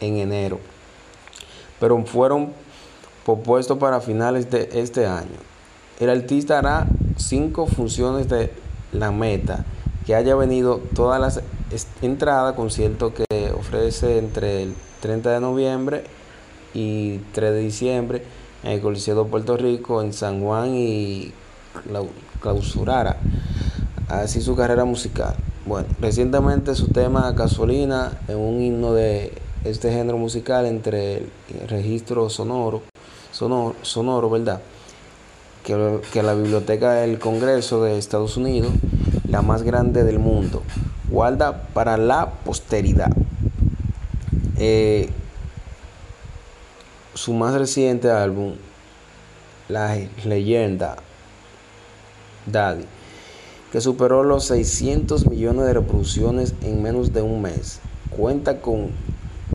en enero, pero fueron propuestos para finales de este año. El artista hará cinco funciones de la meta que haya venido todas las entradas, concierto que ofrece entre el 30 de noviembre y 3 de diciembre en el Coliseo de Puerto Rico, en San Juan y clausurara así su carrera musical. Bueno, recientemente su tema Gasolina en un himno de este género musical entre el registro sonoro, sonoro ¿verdad? Que, que la Biblioteca del Congreso de Estados Unidos, la más grande del mundo, guarda para la posteridad. Eh, su más reciente álbum, La Leyenda Daddy, que superó los 600 millones de reproducciones en menos de un mes, cuenta con